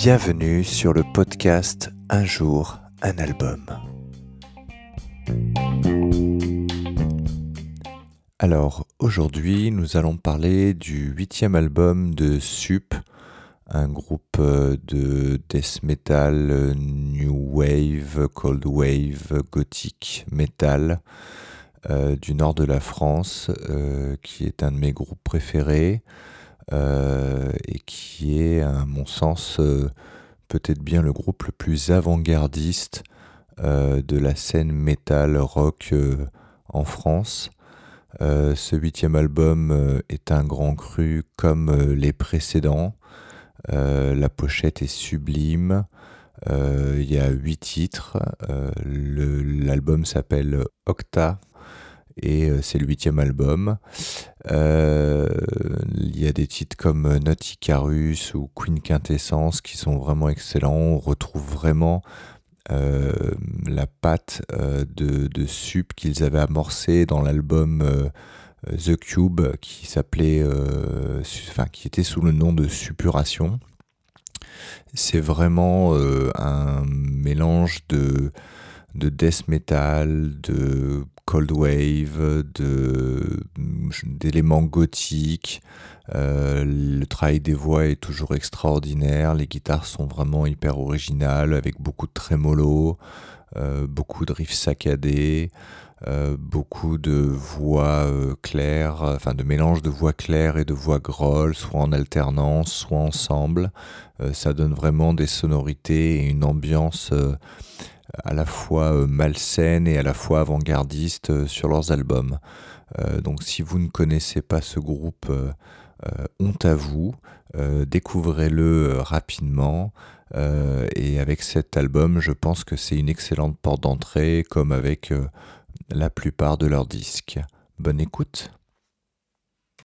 Bienvenue sur le podcast Un jour, un album. Alors aujourd'hui nous allons parler du huitième album de Sup, un groupe euh, de death metal, new wave, cold wave, gothic metal euh, du nord de la France, euh, qui est un de mes groupes préférés. Euh, et qui est, à mon sens, euh, peut-être bien le groupe le plus avant-gardiste euh, de la scène metal rock en France. ce huitième album est un grand cru comme les précédents. la pochette est sublime. Il y a huit titres. L'album s'appelle Octa et c'est le huitième album. Euh, il y a des titres comme Not Icarus ou Queen Quintessence qui sont vraiment excellents. On retrouve vraiment euh, la patte de, de, Sup qu'ils avaient amorcé dans l'album The Cube qui s'appelait, enfin qui était sous le nom de Suppuration. C'est vraiment un mélange de de death metal, de cold wave, de, d'éléments gothiques. Euh, le travail des voix est toujours extraordinaire. Les guitares sont vraiment hyper originales avec beaucoup de trémolo, euh, beaucoup de riffs saccadés. Euh, beaucoup de voix claires, enfin de mélange de voix claires et de voix grolles, soit en alternance, soit ensemble. ça donne vraiment des sonorités et une ambiance à la fois euh, malsaine et à la fois avant-gardiste euh, sur leurs albums. Euh, donc si vous ne connaissez pas ce groupe, honte à vous, découvrez-le rapidement. et avec cet album, je pense que c'est une excellente porte d'entrée, comme avec la plupart de leurs disques. Bonne écoute.